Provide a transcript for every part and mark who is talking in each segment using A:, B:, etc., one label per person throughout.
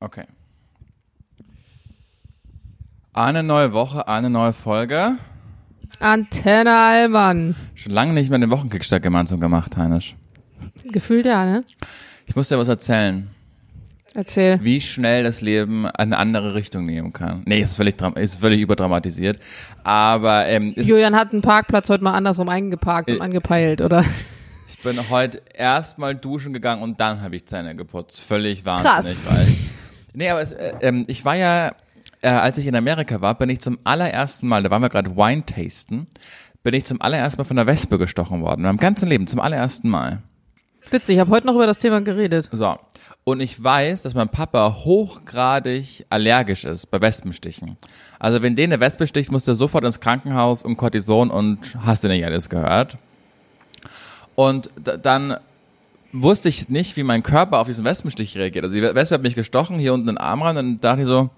A: Okay. Eine neue Woche, eine neue Folge.
B: Antenne Allmann.
A: Schon lange nicht mehr den Wochenkickstart gemeinsam gemacht, Heinisch.
B: Gefühlt ja, ne?
A: Ich muss dir was erzählen,
B: Erzähl.
A: wie schnell das Leben eine andere Richtung nehmen kann. Nee, ist völlig, ist völlig überdramatisiert. Aber ähm,
B: Julian hat einen Parkplatz heute mal andersrum eingeparkt und
A: Äh,
B: angepeilt, oder?
A: ich bin heute erstmal duschen gegangen und dann habe ich Zähne geputzt. Völlig wahnsinnig.
B: Krass.
A: Nee, aber es, äh, ähm, ich war ja, äh, als ich in Amerika war, bin ich zum allerersten Mal, da waren wir gerade Wine tasten, bin ich zum allerersten Mal von der Wespe gestochen worden. In meinem ganzen Leben, zum allerersten Mal.
B: Witzig, ich habe heute noch über das Thema geredet.
A: So. Und ich weiß, dass mein Papa hochgradig allergisch ist bei Wespenstichen. Also wenn den eine Wespe sticht, muss der sofort ins Krankenhaus und Cortison und hast du nicht alles gehört. Und dann wusste ich nicht, wie mein Körper auf diesen Wespenstich reagiert. Also die Wespe hat mich gestochen, hier unten den Arm und dann dachte ich so,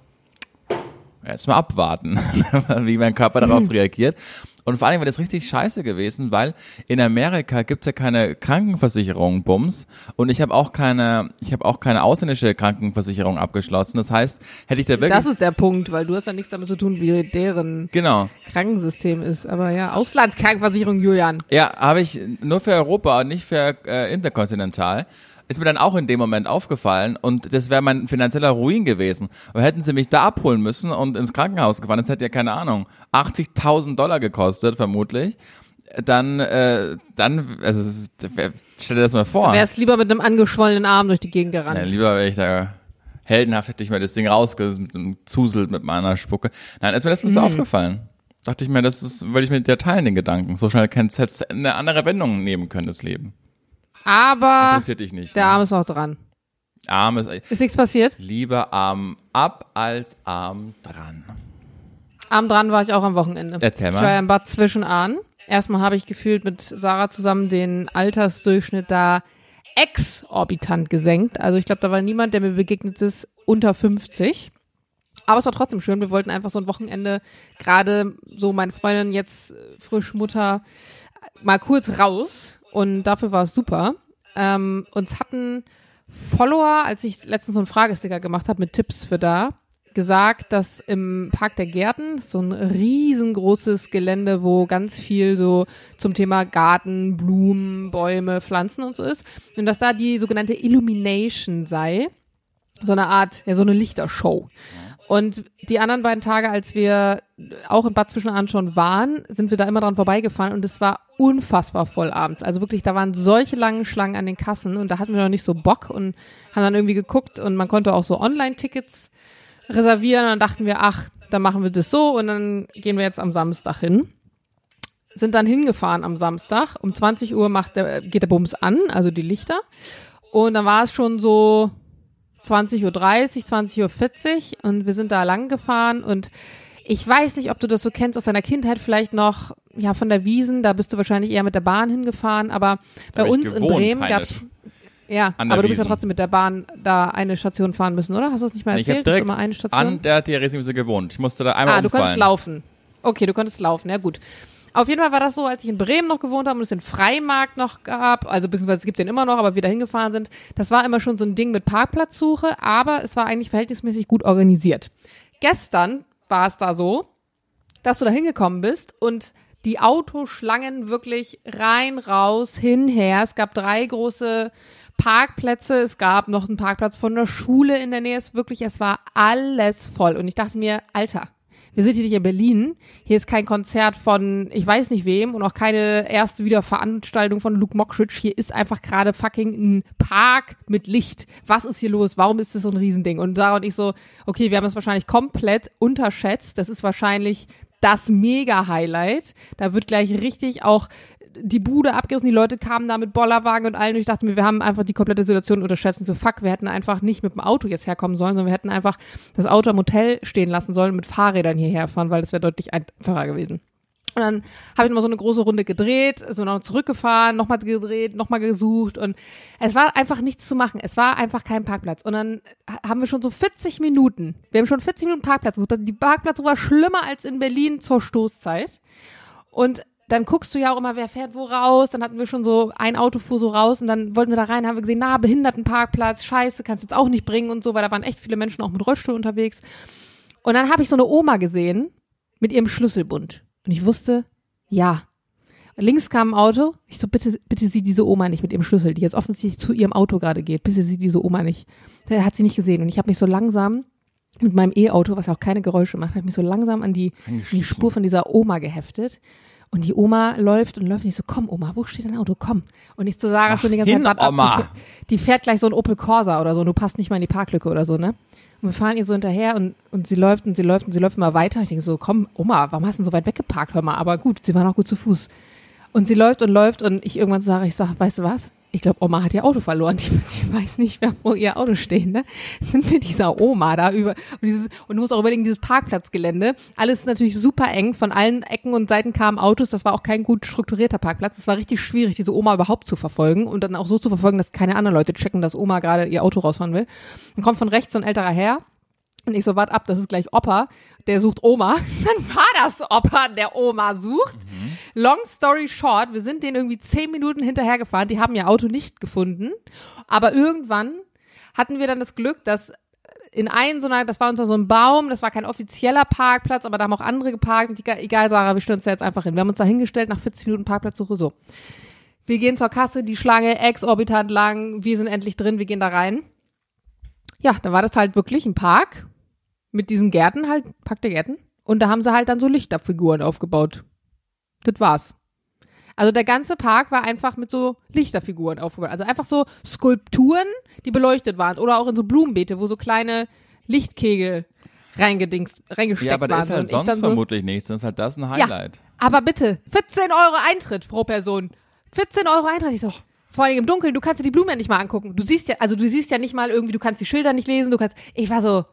A: jetzt mal abwarten, wie mein Körper darauf reagiert. Und vor allem war das richtig scheiße gewesen, weil in Amerika gibt's ja keine Krankenversicherung, Bums. Und ich habe auch keine, ich habe auch keine ausländische Krankenversicherung abgeschlossen. Das heißt, hätte ich da wirklich.
B: Das ist der Punkt, weil du hast ja nichts damit zu tun, wie deren
A: genau.
B: Krankensystem ist. Aber ja, Auslandskrankenversicherung, Julian.
A: Ja, habe ich nur für Europa und nicht für äh, interkontinental. Ist mir dann auch in dem Moment aufgefallen und das wäre mein finanzieller Ruin gewesen. Aber hätten sie mich da abholen müssen und ins Krankenhaus gefahren, das hätte ja keine Ahnung, 80.000 Dollar gekostet vermutlich. Dann, äh, dann, also stell dir das mal vor.
B: Wärst lieber mit einem angeschwollenen Arm durch die Gegend gerannt.
A: Ja, lieber wäre ich da heldenhaft hätte ich mir das Ding rausgezuselt mit meiner Spucke. Nein, ist mir das nicht so
B: Mhm.
A: aufgefallen. Dachte ich mir, das ist, würde ich mit dir teilen, den Gedanken. So schnell kann es jetzt eine andere Wendung nehmen können, das Leben.
B: Aber
A: Interessiert dich nicht.
B: der
A: ne?
B: Arm ist noch dran.
A: Arm ist
B: Ist nichts passiert?
A: lieber Arm ab als Arm dran.
B: Arm dran war ich auch am Wochenende.
A: Erzähl
B: Ich
A: mal.
B: war ja im Bad Zwischenahn. Erstmal habe ich gefühlt mit Sarah zusammen den Altersdurchschnitt da exorbitant gesenkt. Also ich glaube, da war niemand, der mir begegnet ist, unter 50. Aber es war trotzdem schön. Wir wollten einfach so ein Wochenende, gerade so meine Freundin jetzt äh, frisch Mutter, mal kurz raus. Und dafür war es super. Ähm, uns hatten Follower, als ich letztens so einen Fragesticker gemacht habe mit Tipps für da, gesagt, dass im Park der Gärten, so ein riesengroßes Gelände, wo ganz viel so zum Thema Garten, Blumen, Bäume, Pflanzen und so ist, und dass da die sogenannte Illumination sei, so eine Art, ja, so eine Lichtershow. Und die anderen beiden Tage, als wir auch in Bad Zwischenahn schon waren, sind wir da immer dran vorbeigefahren und es war unfassbar voll abends. Also wirklich, da waren solche langen Schlangen an den Kassen und da hatten wir noch nicht so Bock und haben dann irgendwie geguckt und man konnte auch so Online-Tickets reservieren und dann dachten wir, ach, dann machen wir das so und dann gehen wir jetzt am Samstag hin. Sind dann hingefahren am Samstag. Um 20 Uhr macht der, geht der Bums an, also die Lichter. Und dann war es schon so 20.30 Uhr, 20.40 Uhr und wir sind da lang gefahren und ich weiß nicht, ob du das so kennst aus deiner Kindheit, vielleicht noch ja von der Wiesen, da bist du wahrscheinlich eher mit der Bahn hingefahren, aber bei
A: hab ich
B: uns in Bremen
A: Heinisch.
B: gab's ja, aber du bist ja trotzdem mit der Bahn da eine Station fahren müssen, oder? Hast du das nicht mal
A: Ich habe
B: erzählt? Du
A: direkt
B: immer eine Station?
A: an der Theresienwiese gewohnt. Ich musste da einmal
B: Ah, du
A: umfallen.
B: konntest laufen. Okay, du konntest laufen, ja gut. Auf jeden Fall war das so, als ich in Bremen noch gewohnt habe und es den Freimarkt noch gab, also beziehungsweise es gibt den immer noch, aber wir da hingefahren sind, das war immer schon so ein Ding mit Parkplatzsuche, aber es war eigentlich verhältnismäßig gut organisiert. Gestern war es da so, dass du da hingekommen bist und die Autoschlangen wirklich rein, raus, hin, her. Es gab drei große Parkplätze. Es gab noch einen Parkplatz von der Schule in der Nähe. Es wirklich, es war alles voll. Und ich dachte mir, Alter, wir sind hier nicht in Berlin. Hier ist kein Konzert von ich weiß nicht wem und auch keine erste Wiederveranstaltung von Luke Mockridge. Hier ist einfach gerade fucking ein Park mit Licht. Was ist hier los? Warum ist das so ein Riesending? Und Sarah und ich so, okay, wir haben das wahrscheinlich komplett unterschätzt. Das ist wahrscheinlich das Mega-Highlight. Da wird gleich richtig auch die Bude abgerissen, die Leute kamen da mit Bollerwagen und allen und ich dachte mir, wir haben einfach die komplette Situation unterschätzt so fuck, wir hätten einfach nicht mit dem Auto jetzt herkommen sollen, sondern wir hätten einfach das Auto am Hotel stehen lassen sollen und mit Fahrrädern hierher fahren, weil das wäre deutlich einfacher gewesen. Und dann habe ich mal so eine große Runde gedreht, sind noch zurückgefahren, nochmal gedreht, nochmal gesucht und es war einfach nichts zu machen. Es war einfach kein Parkplatz. Und dann haben wir schon so 40 Minuten, wir haben schon 40 Minuten Parkplatz gesucht. Die Parkplatzsuche war schlimmer als in Berlin zur Stoßzeit. Und dann guckst du ja auch immer, wer fährt wo raus. Dann hatten wir schon so, ein Auto fuhr so raus und dann wollten wir da rein, haben wir gesehen, na, Behindertenparkplatz, scheiße, kannst jetzt auch nicht bringen und so, weil da waren echt viele Menschen auch mit Rollstuhl unterwegs. Und dann habe ich so eine Oma gesehen mit ihrem Schlüsselbund. Und ich wusste, ja. Links kam ein Auto. Ich so, bitte, bitte sieh diese Oma nicht mit ihrem Schlüssel, die jetzt offensichtlich zu ihrem Auto gerade geht. Bitte sieh diese Oma nicht. Der hat sie nicht gesehen. Und ich habe mich so langsam mit meinem E-Auto, was auch keine Geräusche macht, habe ich mich so langsam an die, an die Spur von dieser Oma geheftet. Und die Oma läuft und läuft nicht so, komm Oma, wo steht dein Auto? Komm. Und ich so Sarah schon die ganze
A: hin,
B: Zeit, warte
A: Oma.
B: ab, die, die fährt gleich so ein Opel Corsa oder so, und du passt nicht mal in die Parklücke oder so, ne? Und wir fahren ihr so hinterher und, und sie läuft und sie läuft und sie läuft immer weiter. Ich denke so, komm, Oma, warum hast du denn so weit weggeparkt? Hör mal, aber gut, sie war noch gut zu Fuß. Und sie läuft und läuft und ich irgendwann sage, ich sag, weißt du was? Ich glaube, Oma hat ihr Auto verloren. Die, die weiß nicht mehr, wo ihr Auto steht, ne? Sind wir dieser Oma da über und dieses und du musst auch überlegen, dieses Parkplatzgelände, alles natürlich super eng, von allen Ecken und Seiten kamen Autos, das war auch kein gut strukturierter Parkplatz. Es war richtig schwierig, diese Oma überhaupt zu verfolgen und dann auch so zu verfolgen, dass keine anderen Leute checken, dass Oma gerade ihr Auto rausfahren will. Dann kommt von rechts so ein älterer Herr und ich so, wart ab, das ist gleich Opa, der sucht Oma. Dann war das Opa, der Oma sucht. Long story short, wir sind denen irgendwie zehn Minuten hinterhergefahren, die haben ihr Auto nicht gefunden. Aber irgendwann hatten wir dann das Glück, dass in einen so einer, das war unter so einem Baum, das war kein offizieller Parkplatz, aber da haben auch andere geparkt. Und die, egal, Sarah, wir stellen uns da jetzt einfach hin. Wir haben uns da hingestellt, nach 40 Minuten Parkplatzsuche, so. Wir gehen zur Kasse, die Schlange exorbitant lang, wir sind endlich drin, wir gehen da rein. Ja, dann war das halt wirklich ein Park mit diesen Gärten halt, Park der Gärten. Und da haben sie halt dann so Lichterfiguren aufgebaut. Das war's. Also der ganze Park war einfach mit so Lichterfiguren aufgebaut. Also einfach so Skulpturen, die beleuchtet waren. Oder auch in so Blumenbeete, wo so kleine Lichtkegel reingedingst, reingesteckt
A: Ja, aber da
B: waren.
A: ist halt sonst
B: so,
A: vermutlich nichts. Dann ist halt das ein Highlight.
B: aber bitte, 14 Euro Eintritt pro Person. 14 Euro Eintritt. Ich so, vor allem im Dunkeln, du kannst dir die Blumen ja nicht mal angucken. Du siehst ja, also du siehst ja nicht mal irgendwie, du kannst die Schilder nicht lesen, du kannst, ich war so,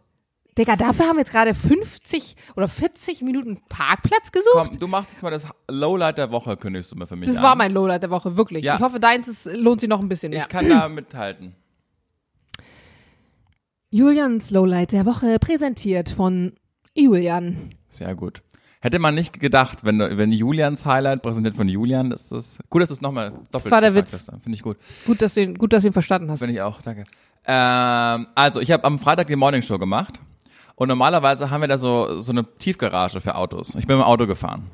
B: Digga, dafür haben wir jetzt gerade 50 oder 40 Minuten Parkplatz gesucht.
A: Komm, du machst jetzt mal das Lowlight der Woche, kündigst du mir für mich
B: das
A: an.
B: war mein Lowlight der Woche, wirklich.
A: Ja.
B: Ich hoffe, deins ist, lohnt sich noch ein bisschen mehr.
A: Ich kann da mithalten.
B: Julians Lowlight der Woche präsentiert von Julian.
A: Sehr gut. Hätte man nicht gedacht, wenn, wenn Julians Highlight präsentiert von Julian, ist das gut, dass du es nochmal doppelt
B: war der Witz.
A: hast. Finde ich gut.
B: Gut, dass du ihn, gut, dass du ihn verstanden hast.
A: Finde ich auch, danke. Ähm, also, ich habe am Freitag die Morning Show gemacht und normalerweise haben wir da so, so eine Tiefgarage für Autos. Ich bin dem Auto gefahren.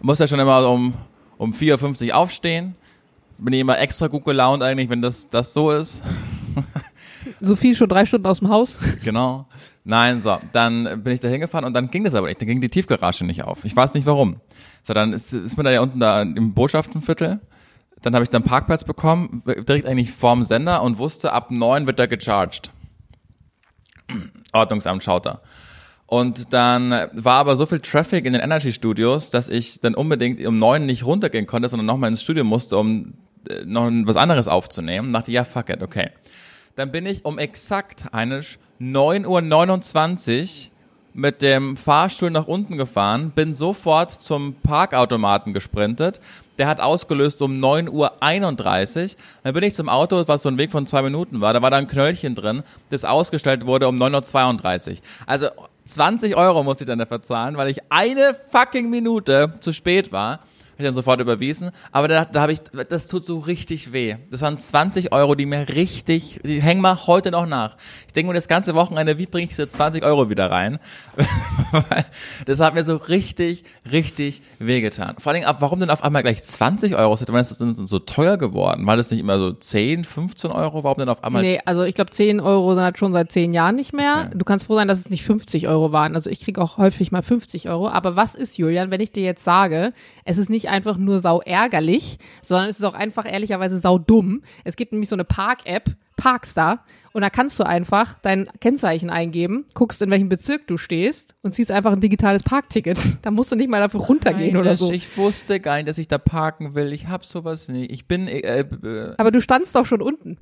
A: Muss ja schon immer um, um 4.50 Uhr aufstehen. Bin ich immer extra gut gelaunt eigentlich, wenn das, das so ist.
B: Sophie ist schon drei Stunden aus dem Haus.
A: Genau. Nein, so, dann bin ich da hingefahren und dann ging das aber nicht. Dann ging die Tiefgarage nicht auf. Ich weiß nicht warum. So, dann ist, ist mir da ja unten da im Botschaftenviertel. Dann habe ich dann Parkplatz bekommen, direkt eigentlich vorm Sender und wusste, ab neun wird er gecharged. Ordnungsamt schaut da. Und dann war aber so viel Traffic in den Energy Studios, dass ich dann unbedingt um neun nicht runtergehen konnte, sondern nochmal ins Studio musste, um äh, noch was anderes aufzunehmen. Dachte, ja, fuck it, okay. Dann bin ich um exakt einisch 9.29 Uhr mit dem Fahrstuhl nach unten gefahren, bin sofort zum Parkautomaten gesprintet. Der hat ausgelöst um 9.31 Uhr. Dann bin ich zum Auto, was so ein Weg von zwei Minuten war. Da war da ein Knöllchen drin, das ausgestellt wurde um 9.32 Uhr. Also 20 Euro musste ich dann dafür zahlen, weil ich eine fucking Minute zu spät war. Ich dann sofort überwiesen. Aber da, da habe ich, das tut so richtig weh. Das waren 20 Euro, die mir richtig, die hängen mir heute noch nach. Ich denke mir das ganze Wochenende, wie bringe ich diese 20 Euro wieder rein? Das hat mir so richtig, richtig wehgetan. Vor allen Dingen, warum denn auf einmal gleich 20 Euro? Wann ist das denn so teuer geworden? War das nicht immer so 10, 15 Euro? Warum denn auf einmal?
B: Nee, also ich glaube, 10 Euro sind halt schon seit 10 Jahren nicht mehr.
A: Okay.
B: Du kannst froh sein, dass es nicht 50 Euro waren. Also ich kriege auch häufig mal 50 Euro. Aber was ist, Julian, wenn ich dir jetzt sage, es ist nicht einfach nur sau ärgerlich, sondern es ist auch einfach ehrlicherweise sau dumm. Es gibt nämlich so eine Park-App, Parkstar, und da kannst du einfach dein Kennzeichen eingeben, guckst, in welchem Bezirk du stehst und ziehst einfach ein digitales Parkticket. Da musst du nicht mal dafür runtergehen
A: Nein,
B: oder so.
A: Ich wusste gar nicht, dass ich da parken will. Ich hab sowas nicht. Ich bin, äh, äh,
B: Aber du standst doch schon unten.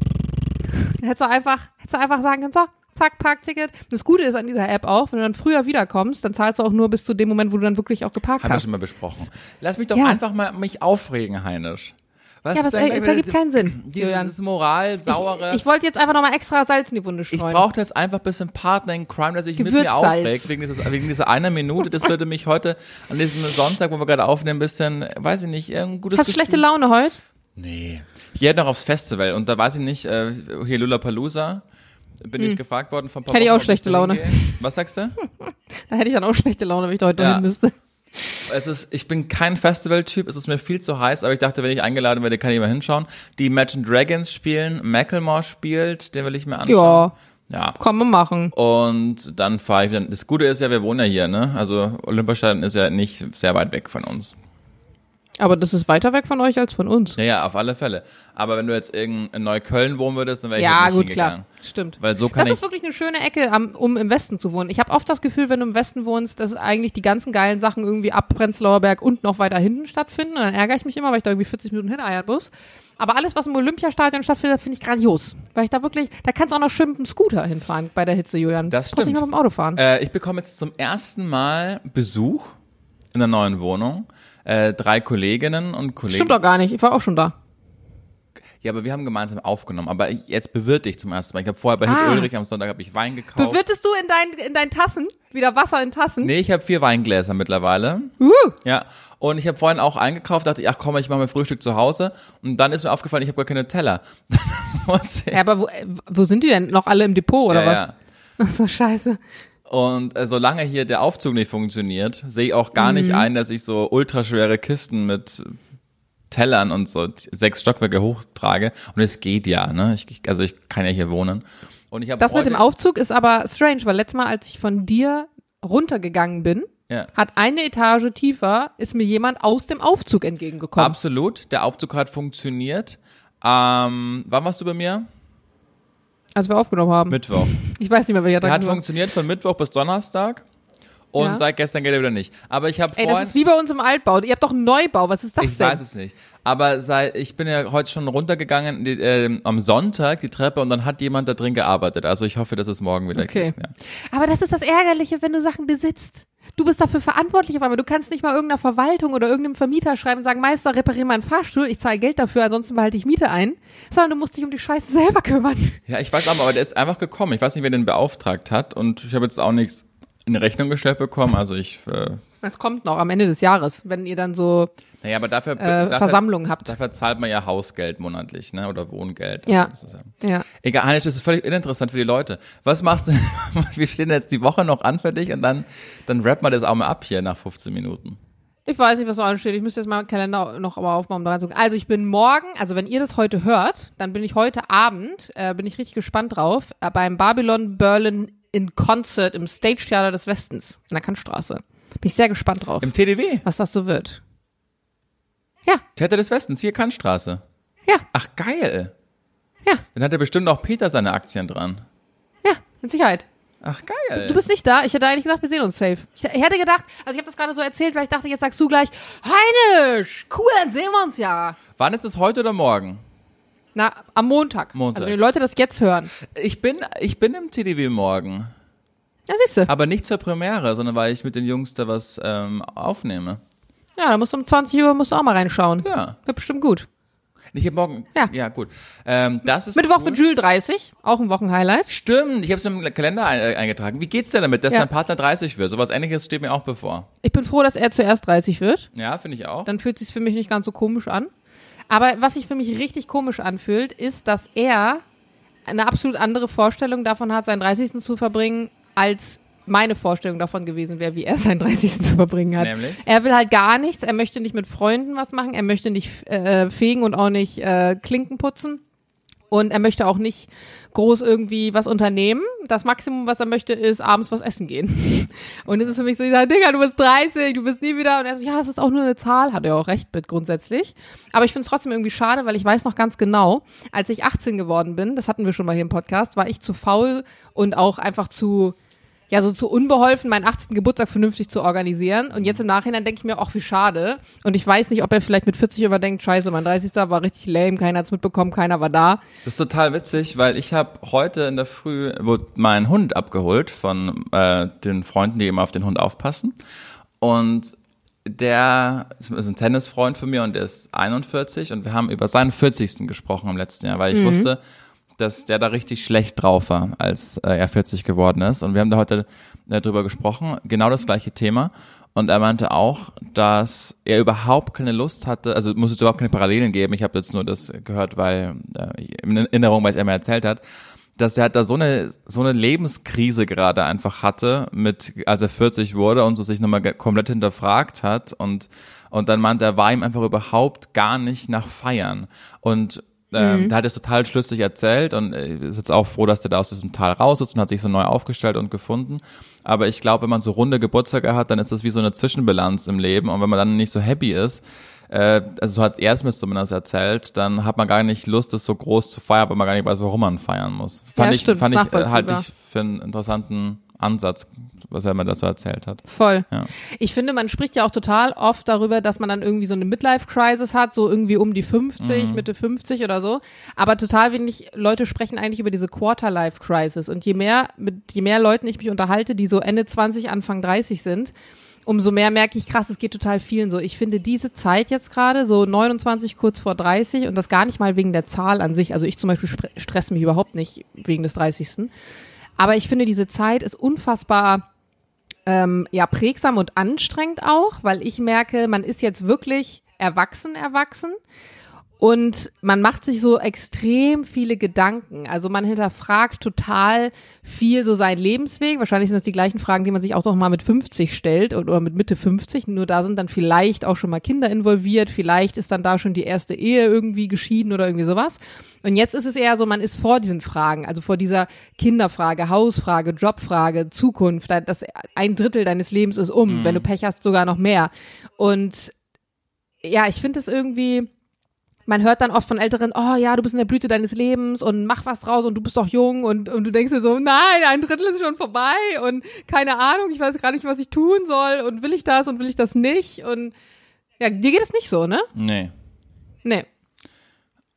B: Hättest du einfach, hättest du einfach sagen können, so, zack, Parkticket. Das Gute ist an dieser App auch, wenn du dann früher wiederkommst, dann zahlst du auch nur bis zu dem Moment, wo du dann wirklich auch geparkt
A: haben wir
B: hast.
A: schon mal besprochen. Lass mich doch
B: Ja.
A: einfach mal mich aufregen, Heinisch. Was
B: Ja, aber es,
A: denn
B: es
A: mit-
B: ergibt keinen Sinn.
A: Dieses Moral, saure.
B: Ich, ich wollte jetzt einfach nochmal extra Salz in die Wunde
A: Ich
B: streuen.
A: brauchte jetzt einfach ein bisschen Partner in Crime, dass ich mit mir aufregt wegen, dieses, wegen dieser einer Minute. Das würde mich heute an diesem Sonntag, wo wir gerade aufnehmen, ein bisschen, weiß ich nicht, ein gutes
B: Hast du schlechte Laune heute?
A: Nee. Ich gehe noch aufs Festival und da weiß ich nicht, äh, hier Lollapalooza, bin ich gefragt worden von
B: Hm. Hätte ich auch schlechte Laune.
A: Was sagst du?
B: Da hätte ich dann auch schlechte Laune, wenn ich da heute
A: Ja.
B: hin müsste.
A: Es ist, ich bin kein Festivaltyp, es ist mir viel zu heiß, aber ich dachte, wenn ich eingeladen werde, kann ich mal hinschauen. Die Imagine Dragons spielen, Macklemore spielt, den will ich mir anschauen.
B: Ja,
A: Ja.
B: kann man machen.
A: Und dann fahre ich wieder. Das Gute ist ja, wir wohnen ja hier, ne? Also Olympiastadion ist ja nicht sehr weit weg von uns.
B: Aber das ist weiter weg von euch als von uns.
A: Ja, ja, auf alle Fälle. Aber wenn du jetzt in Neukölln wohnen würdest, dann wäre ich
B: Ja,
A: nicht
B: gut, klar.
A: hingegangen.
B: Stimmt.
A: Weil so kann
B: Das ist wirklich eine schöne Ecke, um im Westen zu wohnen. Ich habe oft das Gefühl, wenn du im Westen wohnst, dass eigentlich die ganzen geilen Sachen irgendwie ab Prenzlauer Berg und noch weiter hinten stattfinden. Und dann ärgere ich mich immer, weil ich da irgendwie 40 Minuten hineiern muss. Aber alles, was im Olympiastadion stattfindet, finde ich grandios. Weil ich da wirklich, da kannst du auch noch schön mit dem Scooter hinfahren bei der Hitze, Julian.
A: Das
B: Du brauchst nicht
A: stimmt.
B: mal mit dem Auto fahren.
A: Äh, ich bekomme jetzt zum ersten Mal Besuch in der neuen Wohnung. Äh, drei Kolleginnen und Kollegen.
B: Stimmt doch gar nicht. Ich war auch schon da.
A: Ja, aber wir haben gemeinsam aufgenommen. Aber jetzt bewirte ich zum ersten Mal. Ich habe vorher bei
B: Ah.
A: Hit Ulrich am Sonntag habe ich Wein gekauft.
B: Bewirtest du in deinen in deinen Tassen wieder Wasser in Tassen?
A: nee, ich habe vier Weingläser mittlerweile.
B: Uh,
A: Ja, und ich habe vorhin auch eingekauft, dachte ich, ach komm, ich mache mir Frühstück zu Hause. Und dann ist mir aufgefallen, ich habe gar keine Teller.
B: Ja, aber wo, äh, wo sind die denn? Noch alle im Depot oder
A: ja,
B: was?
A: ja.
B: Ach so, scheiße.
A: Und äh, solange hier der Aufzug nicht funktioniert, sehe ich auch gar
B: Mhm.
A: nicht ein, dass ich so ultraschwere Kisten mit Tellern und so sechs Stockwerke hochtrage. Und es geht ja, ne? Ich, also ich kann ja hier wohnen. Und ich
B: Das mit
A: heute,
B: dem Aufzug ist aber strange, weil letztes Mal, als ich von dir runtergegangen bin,
A: ja,
B: hat eine Etage tiefer, ist mir jemand aus dem Aufzug entgegengekommen.
A: absolut. Der Aufzug hat funktioniert. Ähm, wann warst du bei mir?
B: Als wir aufgenommen haben.
A: Mittwoch.
B: ich weiß nicht mehr, welcher
A: Der
B: Tag
A: hat
B: es war.
A: funktioniert von Mittwoch bis Donnerstag. Und
B: Ja.
A: seit gestern geht er wieder nicht. Aber ich habe
B: Ey, das ist wie bei uns im Altbau. Ihr habt doch einen Neubau. Was ist das
A: Ich
B: denn?
A: weiß es nicht. Aber seit, ich bin ja heute schon runtergegangen die, äh, am Sonntag die Treppe und dann hat jemand da drin gearbeitet. Also ich hoffe, dass es morgen wieder
B: Okay.
A: geht. Ja.
B: Aber das ist das Ärgerliche, wenn du Sachen besitzt. Du bist dafür verantwortlich, auf einmal. du kannst nicht mal irgendeiner Verwaltung oder irgendeinem Vermieter schreiben und sagen, Meister, reparier meinen Fahrstuhl, ich zahle Geld dafür, ansonsten behalte ich Miete ein. Sondern du musst dich um die Scheiße selber kümmern.
A: ja, ich weiß aber, aber der ist einfach gekommen. Ich weiß nicht, wer den beauftragt hat und ich habe jetzt auch nichts in Rechnung gestellt bekommen. Also ich, äh,
B: Das kommt noch am Ende des Jahres, wenn ihr dann so
A: naja, aber dafür,
B: äh,
A: dafür,
B: Versammlungen habt.
A: dafür zahlt man ja Hausgeld monatlich, ne? Oder Wohngeld.
B: Ja.
A: Ja.
B: Ja.
A: Egal, Heinrich, das ist völlig uninteressant für die Leute. Was machst du? Wir stehen jetzt die Woche noch an für dich und dann, dann rappen wir das auch mal ab hier nach 15 Minuten.
B: Ich weiß nicht, was so ansteht. Ich müsste jetzt mal meinen Kalender noch aber aufmachen, um. Also ich bin morgen, also wenn ihr das heute hört, dann bin ich heute Abend, äh, bin ich richtig gespannt drauf, äh, beim Babylon Berlin in Concert im Stage Theater des Westens in der Kantstraße. Bin ich sehr gespannt drauf,
A: Im TDW.
B: was das so wird. Ja,
A: Theater des Westens, hier Kantstraße.
B: ja,
A: Ach, geil.
B: ja,
A: Dann hat ja bestimmt auch Peter seine Aktien dran.
B: ja, mit Sicherheit.
A: Ach, geil.
B: Du bist nicht da. Ich hätte eigentlich gesagt, wir sehen uns safe. Ich, ich hätte gedacht, also ich habe das gerade so erzählt, weil ich dachte, jetzt sagst du gleich, Heinisch, cool, dann sehen wir uns ja.
A: Wann ist es heute oder morgen?
B: Na, am Montag.
A: Montag.
B: Also wenn die Leute das jetzt hören.
A: Ich bin, ich bin im TDW morgen.
B: Ja, siehst du.
A: Aber nicht zur Premiere, sondern weil ich mit den Jungs da was ähm, aufnehme.
B: Ja, da musst du um 20 Uhr musst du auch mal reinschauen.
A: Ja.
B: Wird bestimmt gut.
A: Ich habe morgen.
B: Ja.
A: Ja, gut. Ähm, das ist
B: Mittwoch
A: cool.
B: für Jules 30, auch ein Wochenhighlight.
A: Stimmt, ich habe es im Kalender ein, äh, eingetragen. Wie geht's dir damit, dass
B: Ja.
A: dein Partner 30 wird? Sowas ähnliches steht mir auch bevor.
B: Ich bin froh, dass er zuerst 30 wird.
A: Ja, finde ich auch.
B: Dann fühlt sich für mich nicht ganz so komisch an. Aber was sich für mich richtig komisch anfühlt, ist, dass er eine absolut andere Vorstellung davon hat, seinen 30. zu verbringen, als meine Vorstellung davon gewesen wäre, wie er seinen 30. zu verbringen hat.
A: Nämlich?
B: Er will halt gar nichts. Er möchte nicht mit Freunden was machen. Er möchte nicht äh, fegen und auch nicht äh, Klinken putzen. Und er möchte auch nicht groß irgendwie was unternehmen. Das Maximum, was er möchte, ist abends was essen gehen. Und es ist für mich so, sage, Digga, du bist 30, du bist nie wieder. Und er so, ja, es ist auch nur eine Zahl. Hat er auch recht mit grundsätzlich. Aber ich finde es trotzdem irgendwie schade, weil ich weiß noch ganz genau, als ich 18 geworden bin, das hatten wir schon mal hier im Podcast, war ich zu faul und auch einfach zu ja, so zu unbeholfen, meinen 18. Geburtstag vernünftig zu organisieren. Und jetzt im Nachhinein denke ich mir, ach, wie schade. Und ich weiß nicht, ob er vielleicht mit 40 überdenkt, scheiße, mein 30. war richtig lame, keiner hat's mitbekommen, keiner war da.
A: Das ist total witzig, weil ich habe heute in der Früh wurde mein Hund abgeholt von äh, den Freunden, die immer auf den Hund aufpassen. Und der ist ein Tennisfreund von mir und der ist 41 und wir haben über seinen 40. gesprochen im letzten Jahr, weil ich wusste, dass der da richtig schlecht drauf war, als äh, er 40 geworden ist. Und wir haben da heute äh, drüber gesprochen, genau das gleiche Thema. Und er meinte auch, dass er überhaupt keine Lust hatte, also muss es überhaupt keine Parallelen geben. Ich habe jetzt nur das gehört, weil äh, in Erinnerung, weil es er mir erzählt hat, dass er da so eine so eine Lebenskrise gerade einfach hatte, mit als er 40 wurde und so sich nochmal komplett hinterfragt hat und und dann meinte er, war ihm einfach überhaupt gar nicht nach Feiern und ähm, der hat es total schlüssig erzählt und äh, ist jetzt auch froh, dass der da aus diesem Tal raus ist und hat sich so neu aufgestellt und gefunden. Aber ich glaube, wenn man so runde Geburtstage hat, dann ist das wie so eine Zwischenbilanz im Leben und wenn man dann nicht so happy ist, äh, also so hat er es mir zumindest erzählt, dann hat man gar nicht Lust, das so groß zu feiern, weil man gar nicht weiß, warum man feiern muss. Fand
B: Ja,
A: ich,
B: stimmt,
A: fand ich, äh, halte ich für einen interessanten Ansatz, was er mir das so erzählt hat.
B: Voll.
A: Ja.
B: Ich finde, man spricht ja auch total oft darüber, dass man dann irgendwie so eine Midlife-Crisis hat, so irgendwie um die 50, Mitte 50 oder so. Aber total wenig Leute sprechen eigentlich über diese Quarter-Life-Crisis. Und je mehr, mit je mehr Leuten ich mich unterhalte, die so Ende 20, Anfang 30 sind, umso mehr merke ich, krass, es geht total vielen so. Ich finde diese Zeit jetzt gerade, so 29 kurz vor 30 und das gar nicht mal wegen der Zahl an sich. Also ich zum Beispiel stress mich überhaupt nicht wegen des 30. Aber ich finde, diese Zeit ist unfassbar ähm, ja prägsam und anstrengend auch, weil ich merke, man ist jetzt wirklich erwachsen, erwachsen. Und man macht sich so extrem viele Gedanken. Also man hinterfragt total viel so seinen Lebensweg. Wahrscheinlich sind das die gleichen Fragen, die man sich auch noch mal mit 50 stellt oder mit Mitte 50. Nur da sind dann vielleicht auch schon mal Kinder involviert. Vielleicht ist dann da schon die erste Ehe irgendwie geschieden oder irgendwie sowas. Und jetzt ist es eher so, man ist vor diesen Fragen, also vor dieser Kinderfrage, Hausfrage, Jobfrage, Zukunft. Das ein Drittel deines Lebens ist um. Wenn du Pech hast, sogar noch mehr. Und ja, ich finde es irgendwie, man hört dann oft von Älteren, oh ja, du bist in der Blüte deines Lebens und mach was draus und du bist doch jung und, und du denkst dir so, nein, ein Drittel ist schon vorbei und keine Ahnung, ich weiß gar nicht, was ich tun soll und will ich das und will ich das nicht und ja, dir geht es nicht so, ne?
A: Nee.
B: Nee.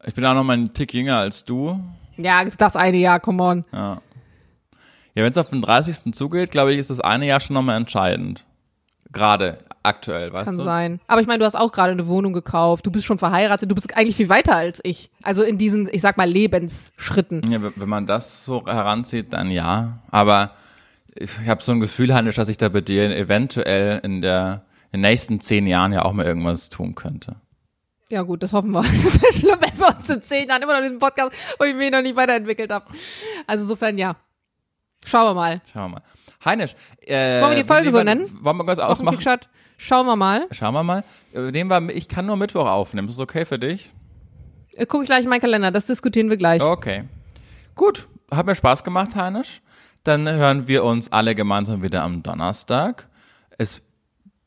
A: Ich bin auch noch mal einen Tick jünger als du.
B: Ja, das eine Jahr, come on.
A: Ja. Ja, wenn es auf den 30. zugeht, glaube ich, ist das eine Jahr schon nochmal entscheidend. Gerade aktuell, weißt
B: Kann
A: du?
B: sein. Aber ich meine, du hast auch gerade eine Wohnung gekauft, du bist schon verheiratet, du bist eigentlich viel weiter als ich. Also in diesen, ich sag mal, Lebensschritten.
A: Ja, wenn man das so heranzieht, dann ja. Aber ich habe so ein Gefühl, Hannes, dass ich da bei dir eventuell in der in den nächsten zehn Jahren ja auch mal irgendwas tun könnte.
B: Ja gut, das hoffen wir. Das ist ja schlimm, wenn wir uns in zehn Jahren immer noch diesen Podcast, wo ich mich noch nicht weiterentwickelt habe. Also insofern ja. Schauen wir mal.
A: Schauen wir mal. Heinisch, äh,
B: Wollen wir die Folge
A: wie-
B: so nennen?
A: Wollen wir kurz ausmachen?
B: Wochenkickshot. Schauen wir mal.
A: Schauen wir mal. Äh, Nehmen wir, ich kann nur Mittwoch aufnehmen. Ist das okay für dich?
B: Äh, Guck ich gleich in meinen Kalender, das diskutieren wir gleich.
A: Okay. Gut, hat mir Spaß gemacht, Heinisch. Dann hören wir uns alle gemeinsam wieder am Donnerstag. Es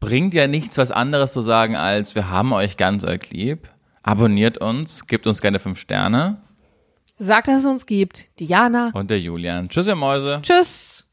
A: bringt ja nichts, was anderes zu sagen, als wir haben euch ganz arg lieb. Abonniert uns, gebt uns gerne fünf Sterne.
B: Sagt, dass es uns gibt. Diana.
A: Und der Julian. Tschüss, ihr Mäuse.
B: Tschüss.